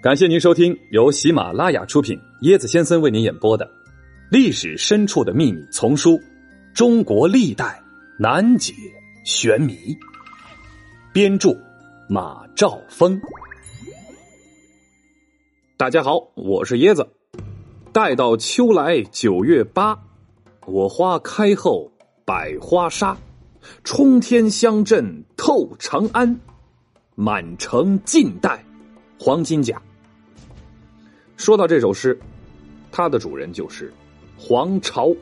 感谢您收听由喜马拉雅出品、椰子先生为您演播的《历史深处的秘密》丛书《中国历代难解玄谜》，编著马兆峰。大家好，我是椰子。待到秋来九月八，我花开后百花杀，冲天香阵透长安，满城尽带黄金甲。说到这首诗，它的主人就是黄巢。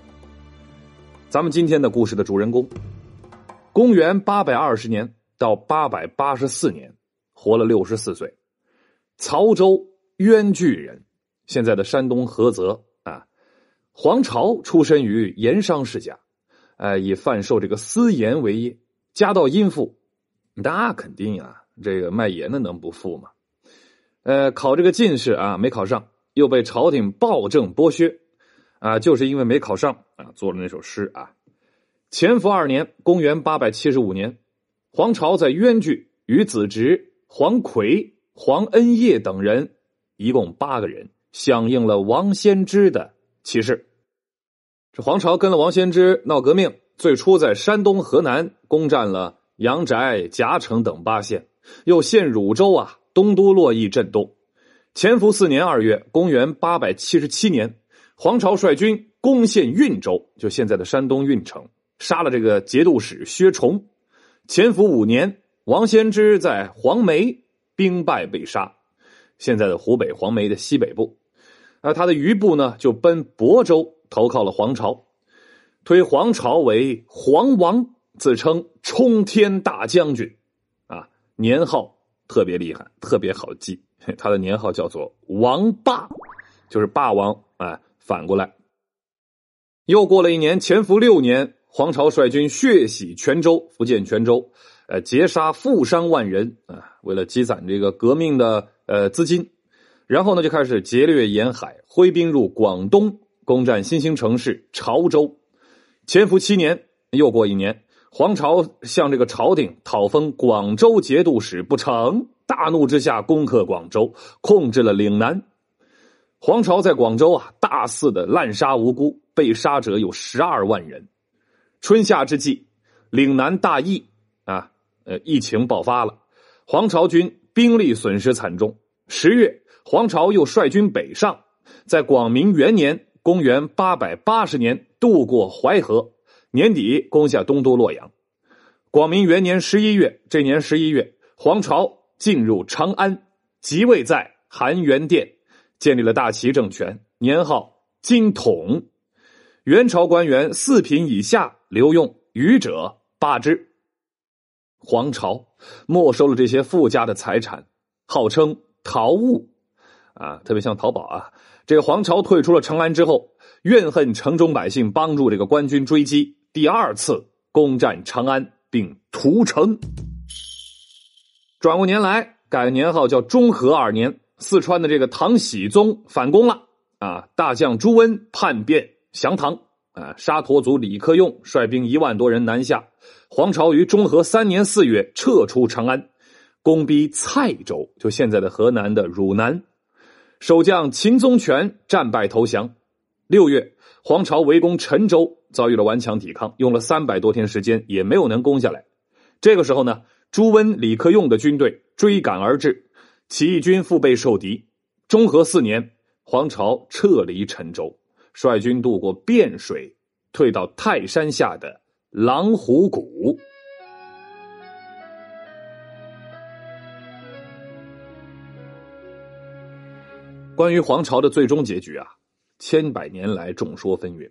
咱们今天的故事的主人公，公元八百二十年到八百八十四年，活了六十四岁，曹州渊巨人，现在的山东菏泽啊。黄巢出身于盐商世家，呃，以贩售这个私盐为业，家道殷富，那肯定啊，这个卖盐的能不富吗？呃，考这个进士啊，没考上，又被朝廷暴政剥削，啊，就是因为没考上啊，做了那首诗啊。乾伏二年，公元八百七十五年，黄巢在渊巨与子侄黄奎、黄恩业等人，一共八个人，响应了王先知的启示。这黄巢跟了王先知闹革命，最初在山东、河南攻占了阳翟、夹城等八县，又陷汝州啊。东都洛邑震动。乾伏四年二月，公元八百七十七年，黄巢率军攻陷运州，就现在的山东运城，杀了这个节度使薛崇。乾伏五年，王仙芝在黄梅兵败被杀，现在的湖北黄梅的西北部。而他的余部呢，就奔亳州投靠了黄巢，推黄巢为黄王，自称冲天大将军，啊，年号。特别厉害，特别好记。他的年号叫做王霸，就是霸王。哎，反过来，又过了一年，潜伏六年，黄巢率军血洗泉州，福建泉州，呃，劫杀富商万人啊，为了积攒这个革命的呃资金，然后呢，就开始劫掠沿海，挥兵入广东，攻占新兴城市潮州。潜伏七年，又过一年。黄巢向这个朝廷讨封广州节度使不成，大怒之下攻克广州，控制了岭南。黄巢在广州啊，大肆的滥杀无辜，被杀者有十二万人。春夏之际，岭南大疫啊，呃，疫情爆发了，黄巢军兵力损失惨重。十月，黄巢又率军北上，在广明元年（公元八百八十年）渡过淮河。年底攻下东都洛阳，广明元年十一月，这年十一月，黄巢进入长安，即位在含元殿，建立了大齐政权，年号金统。元朝官员四品以下留用，余者罢之。黄巢没收了这些富家的财产，号称逃物，啊，特别像淘宝啊。这个黄巢退出了长安之后，怨恨城中百姓帮助这个官军追击。第二次攻占长安并屠城。转过年来，改年号叫中和二年，四川的这个唐僖宗反攻了啊！大将朱温叛变降唐啊！沙陀族李克用率兵一万多人南下，黄巢于中和三年四月撤出长安，攻逼蔡州，就现在的河南的汝南。守将秦宗权战败投降。六月，黄巢围攻陈州。遭遇了顽强抵抗，用了三百多天时间，也没有能攻下来。这个时候呢，朱温、李克用的军队追赶而至，起义军腹背受敌。中和四年，黄巢撤离陈州，率军渡过汴水，退到泰山下的狼虎谷。关于黄巢的最终结局啊，千百年来众说纷纭。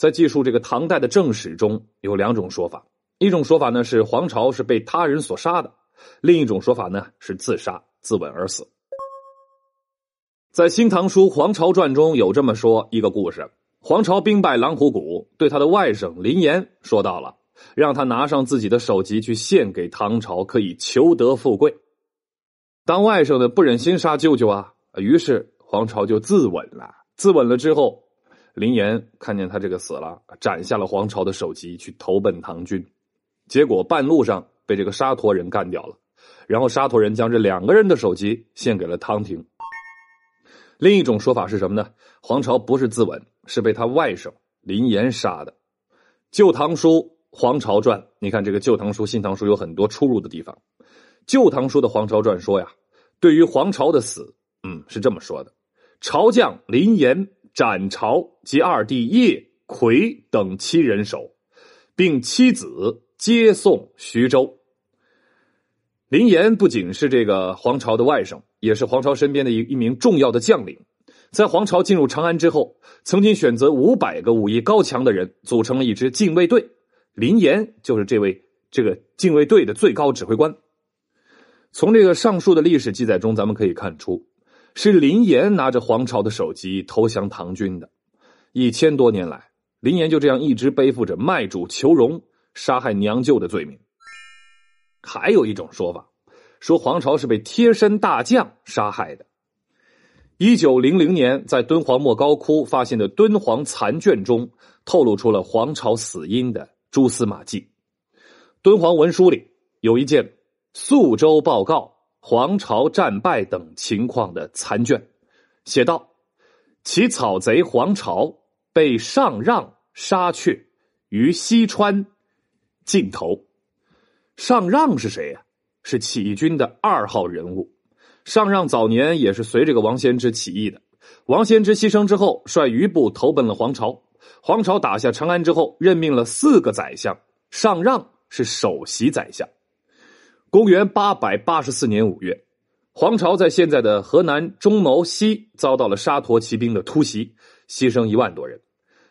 在记述这个唐代的正史中有两种说法，一种说法呢是黄巢是被他人所杀的，另一种说法呢是自杀自刎而死。在《新唐书·黄巢传》中有这么说一个故事：黄巢兵败狼虎谷，对他的外甥林岩说到了，让他拿上自己的首级去献给唐朝，可以求得富贵。当外甥的不忍心杀舅舅啊，于是黄巢就自刎了。自刎了之后。林岩看见他这个死了，斩下了黄巢的首级，去投奔唐军，结果半路上被这个沙陀人干掉了。然后沙陀人将这两个人的首级献给了汤廷。另一种说法是什么呢？黄巢不是自刎，是被他外甥林岩杀的。《旧唐书·黄巢传》，你看这个《旧唐书》《新唐书》有很多出入的地方。《旧唐书》的《黄巢传》说呀，对于黄巢的死，嗯，是这么说的：朝将林岩斩朝及二弟叶奎等七人首，并妻子接送徐州。林岩不仅是这个黄巢的外甥，也是黄巢身边的一一名重要的将领。在黄巢进入长安之后，曾经选择五百个武艺高强的人组成了一支禁卫队，林岩就是这位这个禁卫队的最高指挥官。从这个上述的历史记载中，咱们可以看出，是林岩拿着黄巢的首级投降唐军的。一千多年来，林岩就这样一直背负着卖主求荣、杀害娘舅的罪名。还有一种说法，说黄巢是被贴身大将杀害的。一九零零年，在敦煌莫高窟发现的敦煌残卷中，透露出了黄巢死因的蛛丝马迹。敦煌文书里有一件宿州报告黄巢战败等情况的残卷，写道：“其草贼黄巢被上让杀却于西川尽头。”上让是谁呀？是起义军的二号人物。上让早年也是随这个王先之起义的。王先之牺牲之后，率余部投奔了黄巢。黄巢打下长安之后，任命了四个宰相，上让是首席宰相。公元八百八十四年五月，黄巢在现在的河南中牟西遭到了沙陀骑兵的突袭，牺牲一万多人。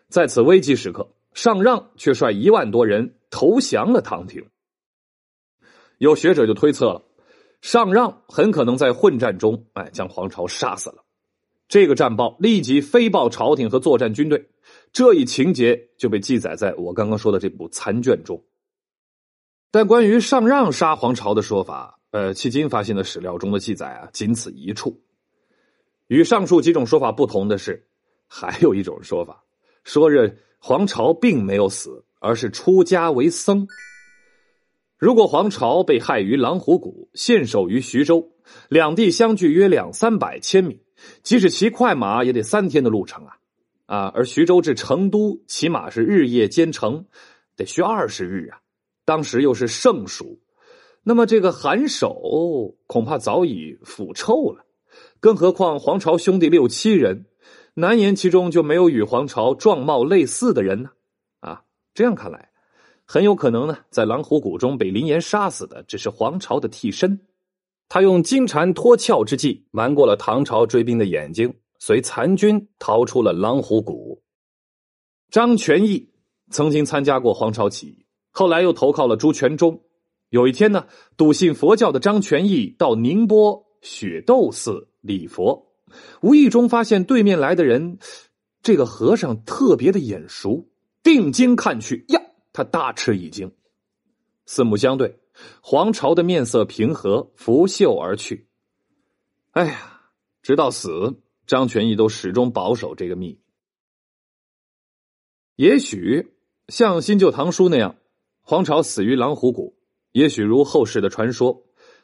在此危机时刻，上让却率一万多人投降了唐廷。有学者就推测了，上让很可能在混战中，哎，将黄巢杀死了。这个战报立即飞报朝廷和作战军队，这一情节就被记载在我刚刚说的这部残卷中。但关于上让杀黄巢的说法，呃，迄今发现的史料中的记载啊，仅此一处。与上述几种说法不同的是，还有一种说法，说这黄巢并没有死，而是出家为僧。如果黄巢被害于狼虎谷，献守于徐州，两地相距约两三百千米，即使骑快马也得三天的路程啊！啊，而徐州至成都起码是日夜兼程，得需二十日啊！当时又是盛暑，那么这个寒首恐怕早已腐臭了。更何况黄巢兄弟六七人，难言其中就没有与黄巢状貌类似的人呢？啊，这样看来。很有可能呢，在狼虎谷中被林岩杀死的只是黄巢的替身，他用金蝉脱壳之计瞒过了唐朝追兵的眼睛，随残军逃出了狼虎谷。张全义曾经参加过黄巢起义，后来又投靠了朱全忠。有一天呢，笃信佛教的张全义到宁波雪窦寺礼佛，无意中发现对面来的人，这个和尚特别的眼熟，定睛看去呀。他大吃一惊，四目相对，黄巢的面色平和，拂袖而去。哎呀，直到死，张全义都始终保守这个秘密。也许像《新旧唐书》那样，黄巢死于狼虎谷；也许如后世的传说，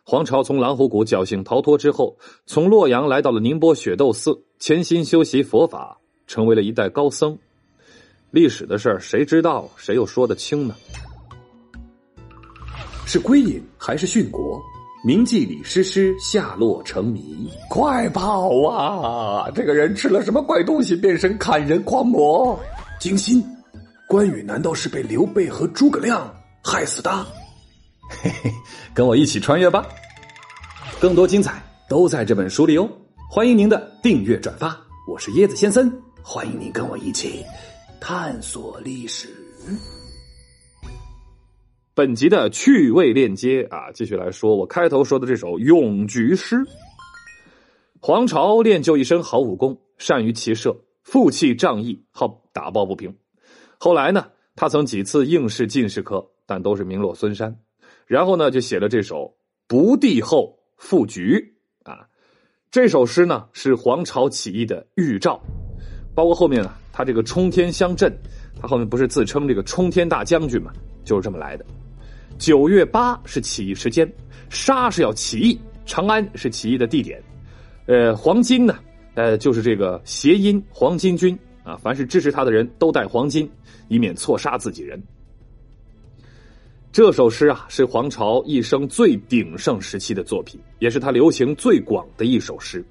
黄巢从狼虎谷侥幸逃脱之后，从洛阳来到了宁波雪窦寺，潜心修习佛法，成为了一代高僧。历史的事儿，谁知道？谁又说得清呢？是归隐还是殉国？铭记李师师下落成谜。快跑啊！这个人吃了什么怪东西，变成砍人狂魔？惊心，关羽难道是被刘备和诸葛亮害死他？嘿嘿，跟我一起穿越吧！更多精彩都在这本书里哦！欢迎您的订阅转发。我是椰子先生，欢迎您跟我一起。探索历史。本集的趣味链接啊，继续来说我开头说的这首咏菊诗。黄巢练就一身好武功，善于骑射，负气仗义，好打抱不平。后来呢，他曾几次应试进士科，但都是名落孙山。然后呢，就写了这首《不帝后赋菊》啊。这首诗呢，是黄巢起义的预兆，包括后面啊。他这个冲天乡镇，他后面不是自称这个冲天大将军吗？就是这么来的。九月八是起义时间，沙是要起义，长安是起义的地点。呃，黄巾呢，呃，就是这个谐音“黄巾军”啊，凡是支持他的人都带黄金，以免错杀自己人。这首诗啊，是黄巢一生最鼎盛时期的作品，也是他流行最广的一首诗。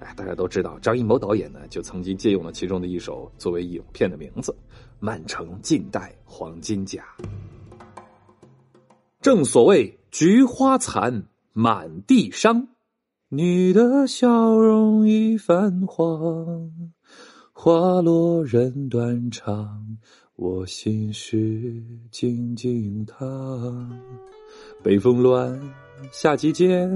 哎，大家都知道，张艺谋导演呢，就曾经借用了其中的一首作为影片的名字，《满城尽带黄金甲》。正所谓“菊花残，满地伤”，你的笑容已泛黄，花落人断肠。我心事静静躺，北风乱，夏季间，